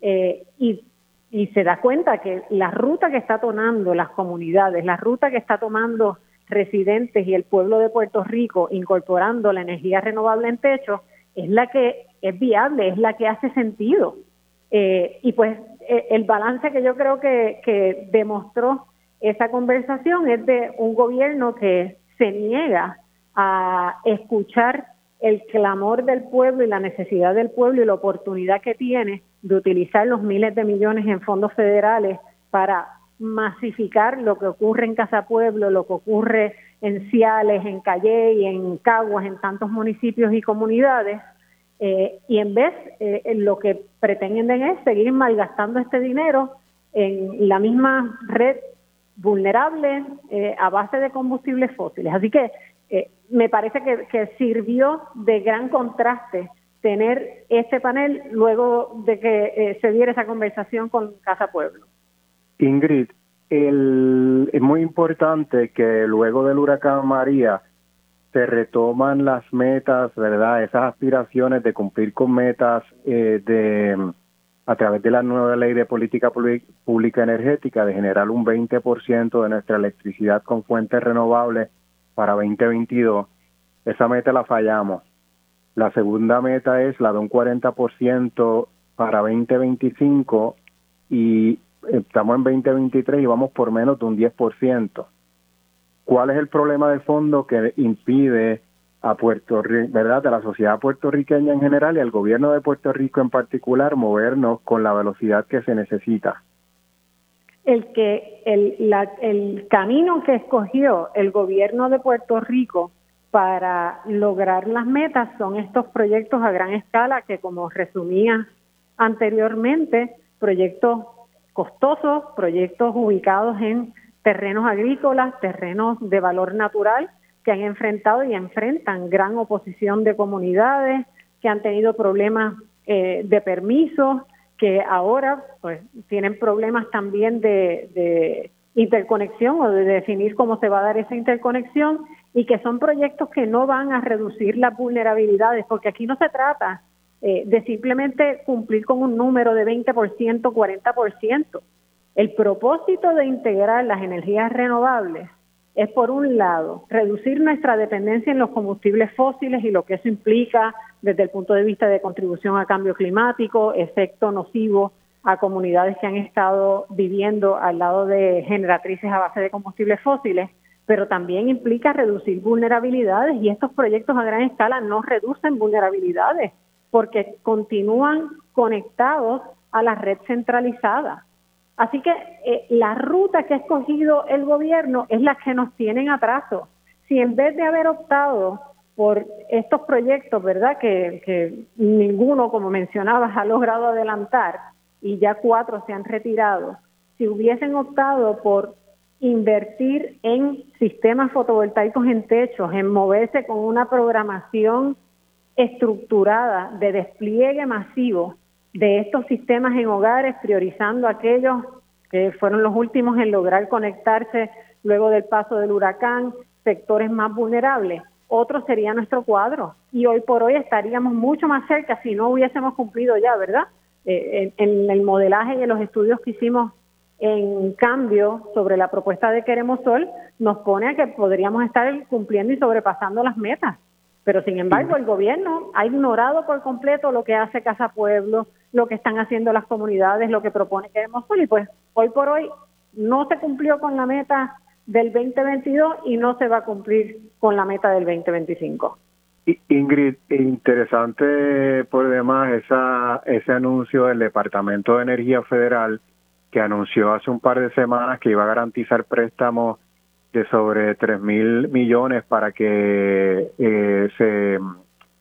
eh, y, y se da cuenta que la ruta que está tomando las comunidades, la ruta que está tomando residentes y el pueblo de Puerto Rico incorporando la energía renovable en techo, es la que es viable, es la que hace sentido. Eh, y pues eh, el balance que yo creo que, que demostró esa conversación es de un gobierno que se niega a escuchar el clamor del pueblo y la necesidad del pueblo y la oportunidad que tiene de utilizar los miles de millones en fondos federales para masificar lo que ocurre en Casa Pueblo, lo que ocurre en Ciales, en Calle y en Caguas, en tantos municipios y comunidades, eh, y en vez, eh, lo que pretenden es seguir malgastando este dinero en la misma red vulnerable eh, a base de combustibles fósiles. Así que me parece que, sirvió de gran contraste tener este panel luego de que se diera esa conversación con Casa Pueblo. Ingrid, es muy importante que luego del huracán María se retoman las metas, ¿verdad? Esas aspiraciones de cumplir con metas eh, de a través de la nueva ley de política pública energética de generar un 20% de nuestra electricidad con fuentes renovables para 2022. Esa meta la fallamos. La segunda meta es la de un 40% para 2025 y estamos en 2023 y vamos por menos de un 10%. ¿Cuál es el problema de fondo que impide a Puerto Rico, verdad, a la sociedad puertorriqueña en general y al gobierno de Puerto Rico en particular movernos con la velocidad que se necesita? El que el, la, el camino que escogió el gobierno de Puerto Rico para lograr las metas son estos proyectos a gran escala que, como resumía anteriormente, proyectos costosos, proyectos ubicados en terrenos agrícolas, terrenos de valor natural, que han enfrentado y enfrentan gran oposición de comunidades, que han tenido problemas eh, de permisos, que ahora pues tienen problemas también de, de interconexión o de definir cómo se va a dar esa interconexión y que son proyectos que no van a reducir las vulnerabilidades, porque aquí no se trata eh, de simplemente cumplir con un número de 20%, 40%. El propósito de integrar las energías renovables es, por un lado, reducir nuestra dependencia en los combustibles fósiles y lo que eso implica desde el punto de vista de contribución a cambio climático, efecto nocivo a comunidades que han estado viviendo al lado de generatrices a base de combustibles fósiles, pero también implica reducir vulnerabilidades y estos proyectos a gran escala no reducen vulnerabilidades porque continúan conectados a la red centralizada. Así que eh, la ruta que ha escogido el gobierno es la que nos tiene en atraso. Si en vez de haber optado por estos proyectos, ¿verdad? Que, que ninguno, como mencionabas, ha logrado adelantar y ya cuatro se han retirado. Si hubiesen optado por invertir en sistemas fotovoltaicos en techos, en moverse con una programación estructurada de despliegue masivo de estos sistemas en hogares, priorizando aquellos que fueron los últimos en lograr conectarse luego del paso del huracán, sectores más vulnerables. Otro sería nuestro cuadro. Y hoy por hoy estaríamos mucho más cerca si no hubiésemos cumplido ya, ¿verdad? Eh, en, el modelaje y en los estudios que hicimos en cambio sobre la propuesta de Queremos Sol, nos pone a que podríamos estar cumpliendo y sobrepasando las metas. Pero sin embargo, el gobierno ha ignorado por completo lo que hace Casa Pueblo, lo que están haciendo las comunidades, lo que propone Queremos Sol. Y pues hoy por hoy no se cumplió con la meta del 2022 y no se va a cumplir con la meta del 2025. Ingrid, interesante por demás esa, ese anuncio del Departamento de Energía Federal que anunció hace un par de semanas que iba a garantizar préstamos de sobre 3 mil millones para que eh, se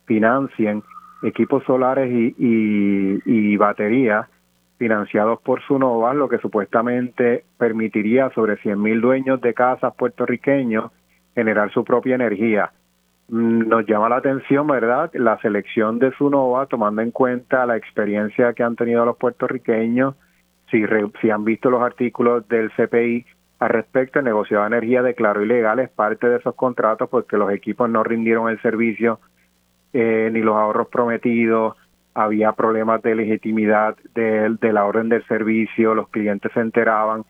financien equipos solares y, y, baterías financiados por Sunova, lo que supuestamente permitiría sobre 100 mil dueños de casas puertorriqueños generar su propia energía. Mm, nos llama la atención, ¿verdad?, la selección de Sunova, tomando en cuenta la experiencia que han tenido los puertorriqueños, si, si han visto los artículos del CPI al respecto, el negociado de energía declaró ilegales parte de esos contratos porque los equipos no rindieron el servicio eh, ni los ahorros prometidos, había problemas de legitimidad de, la orden del servicio, los clientes se enteraban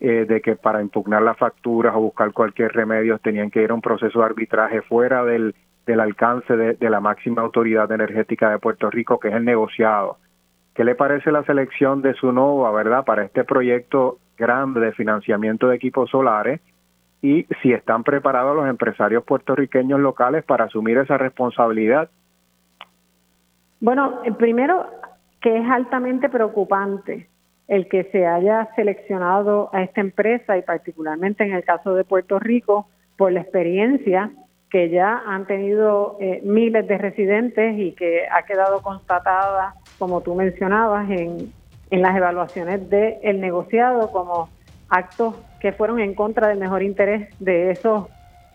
eh, de que para impugnar las facturas o buscar cualquier remedio tenían que ir a un proceso de arbitraje fuera del, del alcance de, de la máxima autoridad energética de Puerto Rico, que es el negociado. ¿Qué le parece la selección de su Sunova, verdad, para este proyecto grande de financiamiento de equipos solares y si están preparados los empresarios puertorriqueños locales para asumir esa responsabilidad. Bueno, primero que es altamente preocupante el que se haya seleccionado a esta empresa y particularmente en el caso de Puerto Rico por la experiencia que ya han tenido eh, miles de residentes y que ha quedado constatada, como tú mencionabas, en, en las evaluaciones del negociado como actos que fueron en contra del mejor interés de esos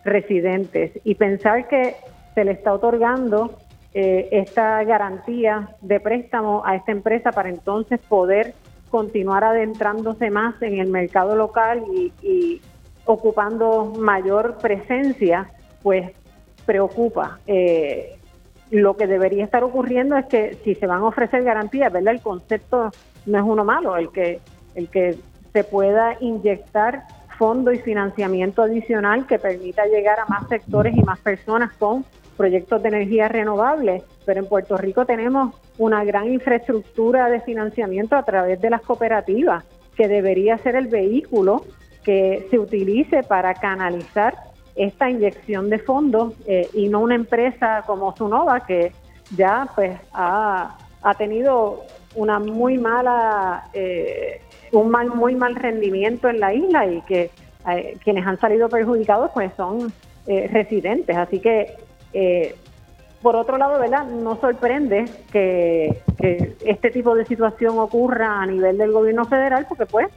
residentes y pensar que se le está otorgando eh, esta garantía de préstamo a esta empresa para entonces poder continuar adentrándose más en el mercado local y, ocupando mayor presencia, pues preocupa. Eh, lo que debería estar ocurriendo es que si se van a ofrecer garantías, ¿verdad? El concepto no es uno malo, el que, el que se pueda inyectar fondo y financiamiento adicional que permita llegar a más sectores y más personas con proyectos de energía renovable. Pero en Puerto Rico tenemos una gran infraestructura de financiamiento a través de las cooperativas, que debería ser el vehículo que se utilice para canalizar esta inyección de fondos eh, y no una empresa como Sunova que ya pues ha, ha tenido una muy mala eh, un mal muy mal rendimiento en la isla y que eh, quienes han salido perjudicados pues son eh, residentes. Así que, por otro lado, ¿verdad? No sorprende que, este tipo de situación ocurra a nivel del gobierno federal, porque pues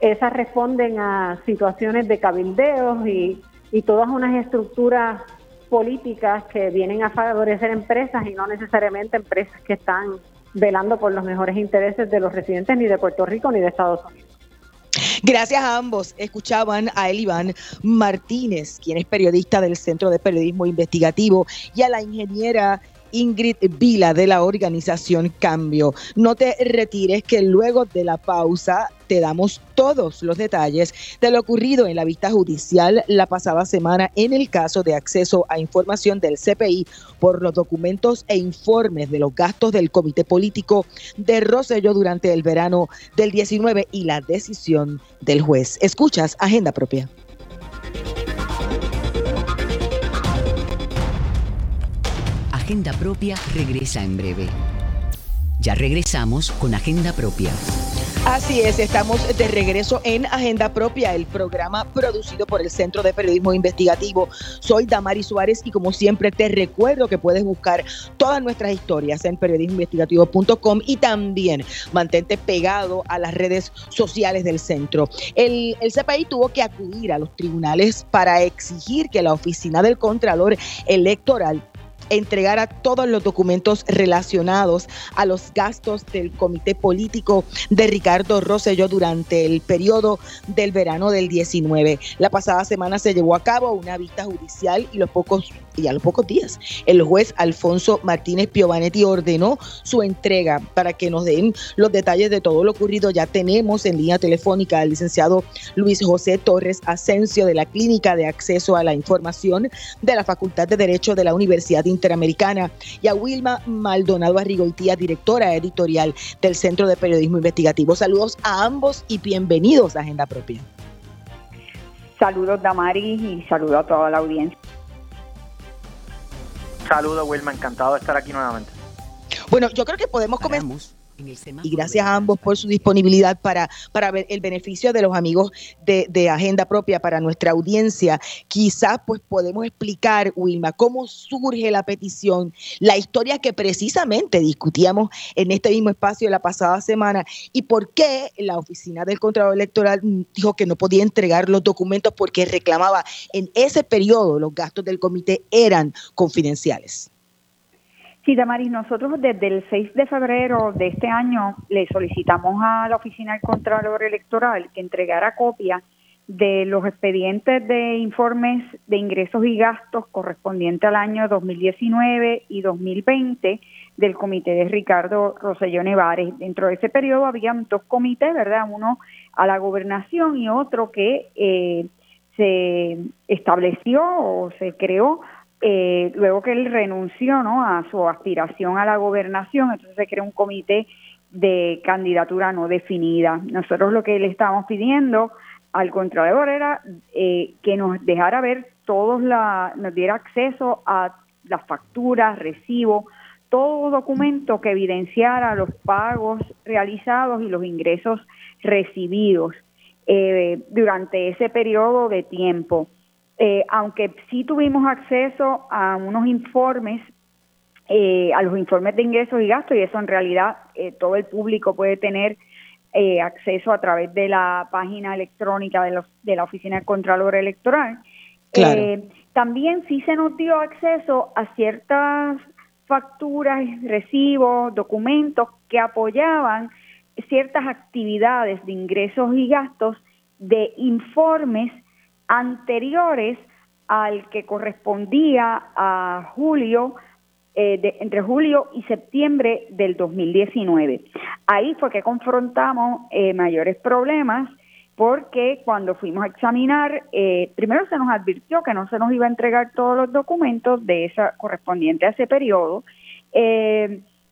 esas responden a situaciones de cabildeos y, y todas unas estructuras políticas que vienen a favorecer empresas y no necesariamente empresas que están velando por los mejores intereses de los residentes ni de Puerto Rico ni de Estados Unidos. Gracias a ambos. Escuchaban a Eliván Martínez, quien es periodista del Centro de Periodismo Investigativo, y a la ingeniera Ingrid Vila de la organización Cambio. No te retires que luego de la pausa te damos todos los detalles de lo ocurrido en la vista judicial la pasada semana en el caso de acceso a información del CPI por los documentos e informes de los gastos del Comité Político de Rosselló durante el verano del 19 y la decisión del juez. Escuchas Agenda Propia. Agenda Propia regresa en breve. Ya regresamos con Agenda Propia. Así es, estamos de regreso en Agenda Propia, el programa producido por el Centro de Periodismo Investigativo. Soy Damari Suárez y como siempre te recuerdo que puedes buscar todas nuestras historias en periodismoinvestigativo.com y también mantente pegado a las redes sociales del centro. El, el tuvo que acudir a los tribunales para exigir que la oficina del Contralor Electoral entregara todos los documentos relacionados a los gastos del comité político de Ricardo Rosselló durante el periodo del verano del 19. La pasada semana se llevó a cabo una vista judicial y los pocos y a los pocos días el juez Alfonso Martínez Piovanetti ordenó su entrega para que nos den los detalles de todo lo ocurrido. Ya tenemos en línea telefónica al licenciado Luis José Torres Asensio de la Clínica de Acceso a la Información de la Facultad de Derecho de la Universidad Interamericana y a Wilma Maldonado Arrigoitía, directora editorial del Centro de Periodismo Investigativo. Saludos a ambos y bienvenidos a Agenda Propia. Saludos Damaris y saludos a toda la audiencia. Saludos, Wilma, encantado de estar aquí nuevamente. Bueno, yo creo que podemos comenzar. Y gracias a ambos por su disponibilidad para, para ver el beneficio de los amigos de, de, Agenda Propia para nuestra audiencia. Quizás pues podemos explicar, Wilma, cómo surge la petición, la historia que precisamente discutíamos en este mismo espacio la pasada semana y por qué la oficina del Contralor Electoral dijo que no podía entregar los documentos porque reclamaba en ese periodo los gastos del comité eran confidenciales. Sí, Damaris, nosotros desde el 6 de febrero de este año le solicitamos a la Oficina del Contralor Electoral que entregara copia de los expedientes de informes de ingresos y gastos correspondientes al año 2019 y 2020 del comité de Ricardo Roselló Nevares. Dentro de ese periodo habían dos comités, ¿verdad? Uno a la gobernación y otro que eh, se estableció o se creó eh, luego que él renunció ¿no? a su aspiración a la gobernación, entonces se creó un comité de candidatura no definida. Nosotros lo que le estábamos pidiendo al Contralor era eh, que nos dejara ver todos la, nos diera acceso a las facturas, recibos, todo documento que evidenciara los pagos realizados y los ingresos recibidos eh, durante ese periodo de tiempo. Eh, aunque sí tuvimos acceso a unos informes, eh, a los informes de ingresos y gastos, y eso en realidad eh, todo el público puede tener acceso a través de la página electrónica de, de la Oficina del Contralor Electoral. también sí se nos dio acceso a ciertas facturas, recibos, documentos que apoyaban ciertas actividades de ingresos y gastos de informes anteriores al que correspondía a julio, eh, entre julio y septiembre del 2019. Ahí fue que confrontamos eh, mayores problemas porque cuando fuimos a examinar, eh, primero se nos advirtió que no se nos iba a entregar todos los documentos de esa correspondiente a ese periodo.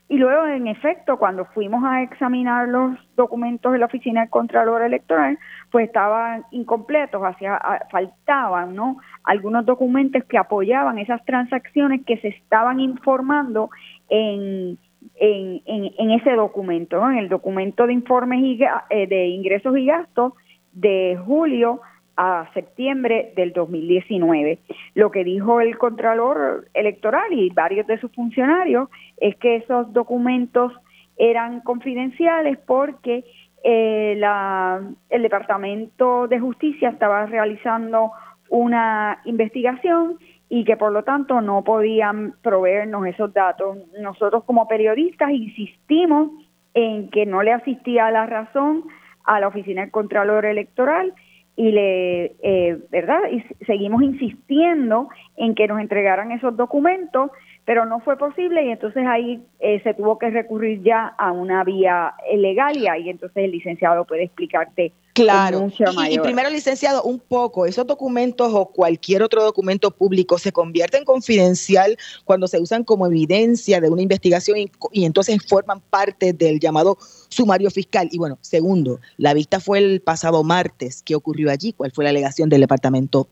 Y luego, en efecto, cuando fuimos a examinar los documentos de la Oficina del Contralor Electoral, pues estaban incompletos, hacia, faltaban ¿no? algunos documentos que apoyaban esas transacciones que se estaban informando en, en, en, ese documento, en el documento de informes y, eh, de ingresos y gastos de julio a septiembre del 2019. Lo que dijo el Contralor Electoral y varios de sus funcionarios es que esos documentos eran confidenciales porque eh, la, el Departamento de Justicia estaba realizando una investigación y que por lo tanto no podían proveernos esos datos. Nosotros como periodistas insistimos en que no le asistía la razón a la Oficina del Contralor Electoral y le, eh, ¿verdad? Y seguimos insistiendo en que nos entregaran esos documentos, pero no fue posible y entonces ahí eh, se tuvo que recurrir ya a una vía legal y ahí entonces el licenciado puede explicarte Claro. Y, primero, licenciado, un poco, esos documentos o cualquier otro documento público se convierten confidencial cuando se usan como evidencia de una investigación y, entonces forman parte del llamado sumario fiscal. Y bueno, segundo, la vista fue el pasado martes. ¿Qué ocurrió allí? ¿Cuál fue la alegación del departamento,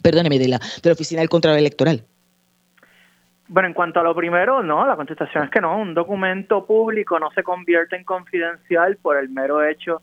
perdóneme, de la, de la Oficina del Contralor Electoral? Bueno, en cuanto a lo primero, no, la contestación es que no, un documento público no se convierte en confidencial por el mero hecho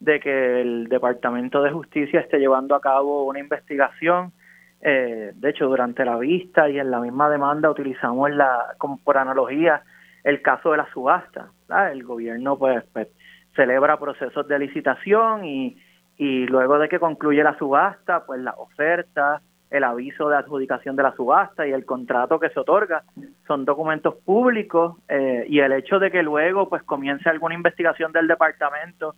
de que el Departamento de Justicia esté llevando a cabo una investigación. Eh, de hecho, durante la vista y en la misma demanda utilizamos la, como por analogía el caso de la subasta. El gobierno pues, pues, celebra procesos de licitación y, y luego de que concluye la subasta, pues la oferta, el aviso de adjudicación de la subasta y el contrato que se otorga son documentos públicos eh, y el hecho de que luego pues comience alguna investigación del departamento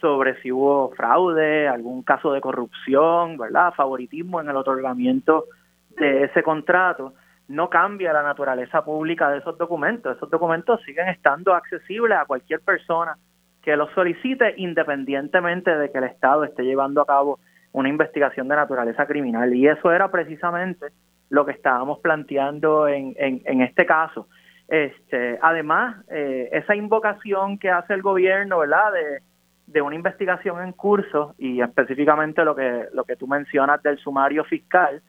sobre si hubo fraude, algún caso de corrupción, ¿verdad? Favoritismo en el otorgamiento de ese contrato, no cambia la naturaleza pública de esos documentos. Esos documentos siguen estando accesibles a cualquier persona que los solicite independientemente de que el Estado esté llevando a cabo una investigación de naturaleza criminal. Y eso era precisamente lo que estábamos planteando en, en, este caso. Este, además, eh, esa invocación que hace el gobierno, ¿verdad? De, de una investigación en curso y específicamente lo que lo que tú mencionas del sumario fiscal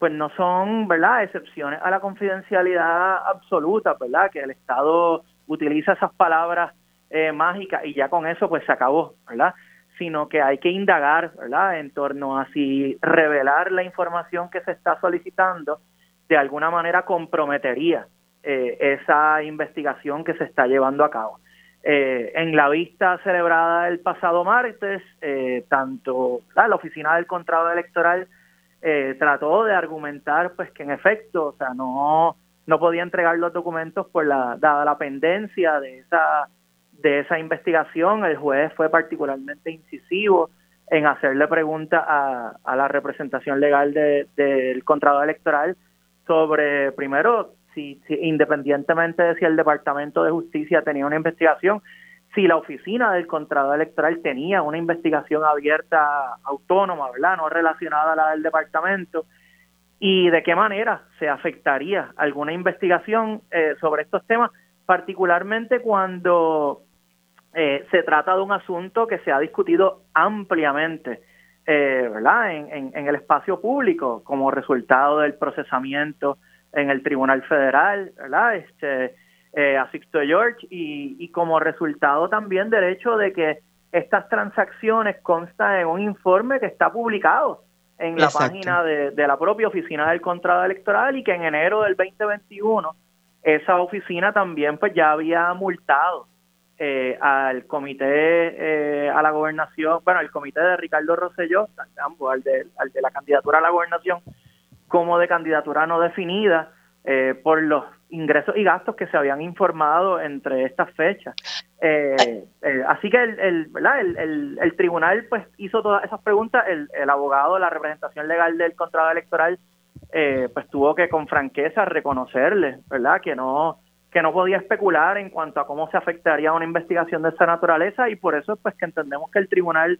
pues no son verdad excepciones a la confidencialidad absoluta verdad que el estado utiliza esas palabras eh, mágicas y ya con eso pues se acabó verdad sino que hay que indagar verdad en torno a si revelar la información que se está solicitando de alguna manera comprometería eh, esa investigación que se está llevando a cabo. Eh, en la vista celebrada el pasado martes, eh, tanto la oficina del contrato electoral eh, trató de argumentar pues que en efecto, o sea, no no podía entregar los documentos por la dada la pendencia de esa de esa investigación. El juez fue particularmente incisivo en hacerle preguntas a, la representación legal del de, electoral sobre primero si, independientemente de si el Departamento de Justicia tenía una investigación, si la oficina del Contralor Electoral tenía una investigación abierta autónoma, ¿verdad? No relacionada a la del departamento, y de qué manera se afectaría alguna investigación eh, sobre estos temas, particularmente cuando eh, se trata de un asunto que se ha discutido ampliamente, eh, ¿verdad? En, en, el espacio público como resultado del procesamiento en el Tribunal Federal, ¿verdad? Este, eh, a Sixto George y, como resultado también del hecho de que estas transacciones constan en un informe que está publicado en la página de, la propia oficina del contrato electoral y que en enero del 2021 esa oficina también pues ya había multado eh, al comité, eh, a la gobernación, bueno, al comité de Ricardo Rosselló, ambos, al de, al de la candidatura a la gobernación, como de candidatura no definida eh, por los ingresos y gastos que se habían informado entre estas fechas. Eh, eh, así que el, el. El, el, tribunal pues hizo todas esas preguntas, el, el abogado, la representación legal del contrato electoral, pues tuvo que con franqueza reconocerle, ¿verdad? Que no que no podía especular en cuanto a cómo se afectaría una investigación de esa naturaleza y por eso pues que entendemos que el tribunal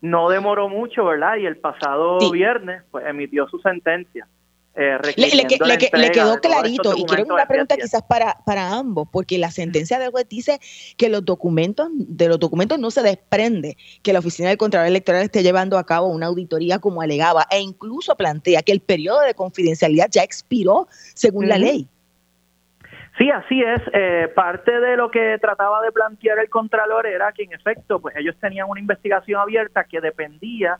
no demoró mucho, ¿verdad? Y el pasado viernes pues emitió su sentencia. Eh, le, quedó clarito y quiero una pregunta quizás para, para ambos, porque la sentencia del juez dice que los documentos, de los documentos no se desprende que la Oficina del Contralor Electoral esté llevando a cabo una auditoría como alegaba e incluso plantea que el periodo de confidencialidad ya expiró según la ley. Sí, así es. Eh, parte de lo que trataba de plantear el Contralor era que en efecto, pues ellos tenían una investigación abierta que dependía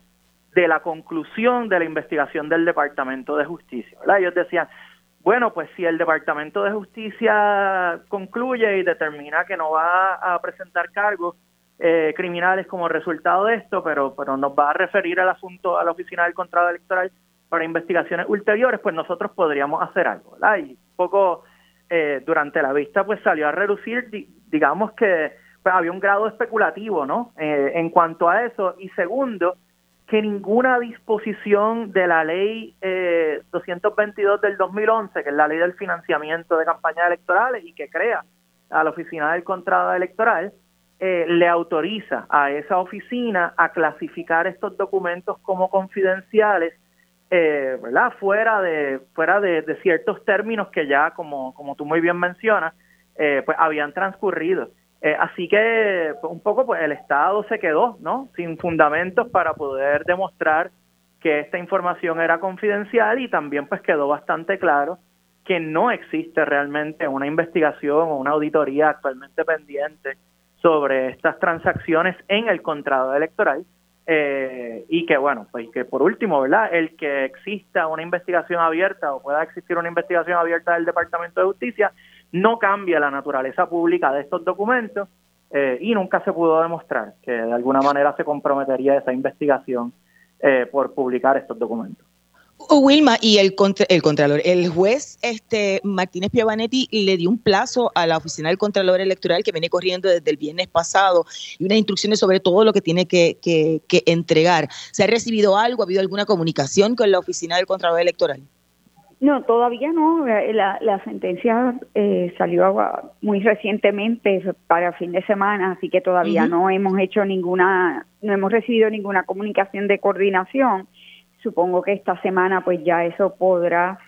de la conclusión de la investigación del Departamento de Justicia. ¿verdad? Ellos decían, bueno, pues si el Departamento de Justicia concluye y determina que no va a presentar cargos eh, criminales como resultado de esto, pero, pero nos va a referir el asunto a la Oficina del Contrato Electoral para investigaciones ulteriores, pues nosotros podríamos hacer algo, ¿verdad? Y un poco eh, durante la vista pues salió a reducir, digamos que pues, había un grado especulativo, ¿no? Eh, en cuanto a eso. Y segundo, que ninguna disposición de la ley 222 del 2011, que es la ley del financiamiento de campañas electorales y que crea a la Oficina del Contrato Electoral, eh, le autoriza a esa oficina a clasificar estos documentos como confidenciales, eh, ¿verdad? Fuera de fuera de, ciertos términos que ya, como como tú muy bien mencionas, eh, pues habían transcurrido. así que pues, un poco pues el Estado se quedó, ¿no? Sin fundamentos para poder demostrar que esta información era confidencial y también pues quedó bastante claro que no existe realmente una investigación o una auditoría actualmente pendiente sobre estas transacciones en el contrato electoral eh, y que bueno, pues que por último, ¿verdad? El que exista una investigación abierta o pueda existir una investigación abierta del Departamento de Justicia no cambia la naturaleza pública de estos documentos eh, y nunca se pudo demostrar que de alguna manera se comprometería esa investigación eh, por publicar estos documentos. Wilma, y el, el Contralor, el juez este Martínez Piavanetti le dio un plazo a la oficina del Contralor Electoral que viene corriendo desde el viernes pasado y unas instrucciones sobre todo lo que tiene que, entregar. ¿Se ha recibido algo? ¿Ha habido alguna comunicación con la oficina del Contralor Electoral? No, todavía no. La, la sentencia eh, salió muy recientemente para fin de semana, así que todavía no hemos hecho ninguna, no hemos recibido ninguna comunicación de coordinación supongo que esta semana pues ya eso podrá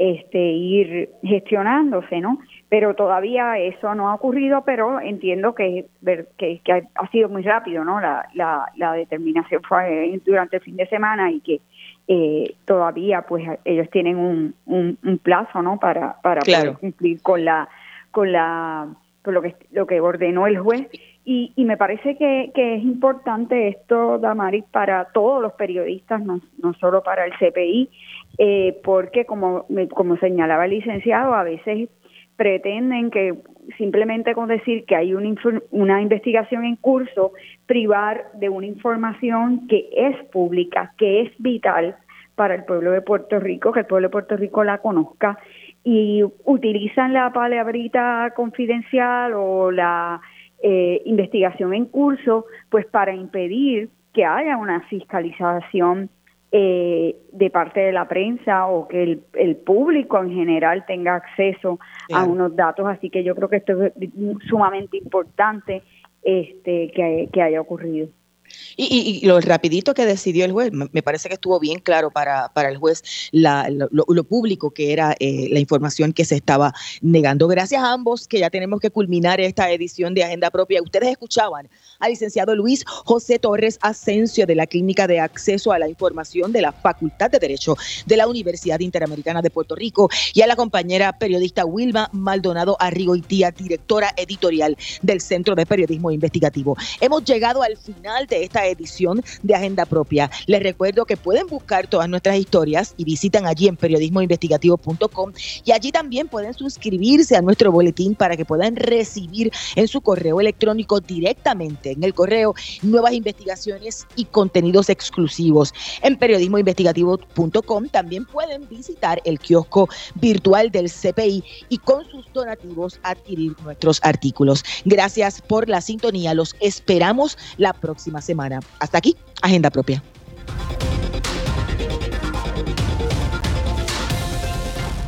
este ir gestionándose, ¿no? Pero todavía eso no ha ocurrido, pero entiendo que, que, que ha sido muy rápido, ¿no? La, la, la, determinación fue durante el fin de semana y que eh, todavía pues ellos tienen un, un, plazo, ¿no? Para, para poder cumplir con la con la con lo que lo que ordenó el juez y, y me parece que, que, es importante esto, Damaris, para todos los periodistas, no, no solo para el CPI, eh, porque como, como señalaba el licenciado, a veces pretenden que simplemente con decir que hay una, una investigación en curso, privar de una información que es pública, que es vital para el pueblo de Puerto Rico, que el pueblo de Puerto Rico la conozca, y utilizan la palabrita confidencial o la eh, investigación en curso, pues para impedir que haya una fiscalización eh, de parte de la prensa o que el, público en general tenga acceso a unos datos. Así que yo creo que esto es sumamente importante este, que haya ocurrido. Y, lo rapidito que decidió el juez, me parece que estuvo bien claro para, para el juez lo, público que era eh, la información que se estaba negando. Gracias a ambos que ya tenemos que culminar esta edición de Agenda Propia. Ustedes escuchaban al licenciado Luis José Torres Asensio de la Clínica de Acceso a la Información de la Facultad de Derecho de la Universidad Interamericana de Puerto Rico y a la compañera periodista Wilma Maldonado Arrigoitía, directora editorial del Centro de Periodismo Investigativo. Hemos llegado al final esta edición de Agenda Propia. Les recuerdo que pueden buscar todas nuestras historias y visitan allí en periodismoinvestigativo.com y allí también pueden suscribirse a nuestro boletín para que puedan recibir en su correo electrónico directamente en el correo nuevas investigaciones y contenidos exclusivos. En periodismoinvestigativo.com también pueden visitar el kiosco virtual del CPI y con sus donativos adquirir nuestros artículos. Gracias por la sintonía. Los esperamos la próxima semana Hasta aquí, Agenda Propia.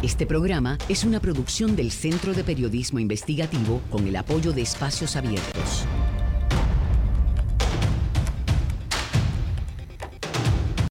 Este programa es una producción del Centro de Periodismo Investigativo con el apoyo de Espacios Abiertos.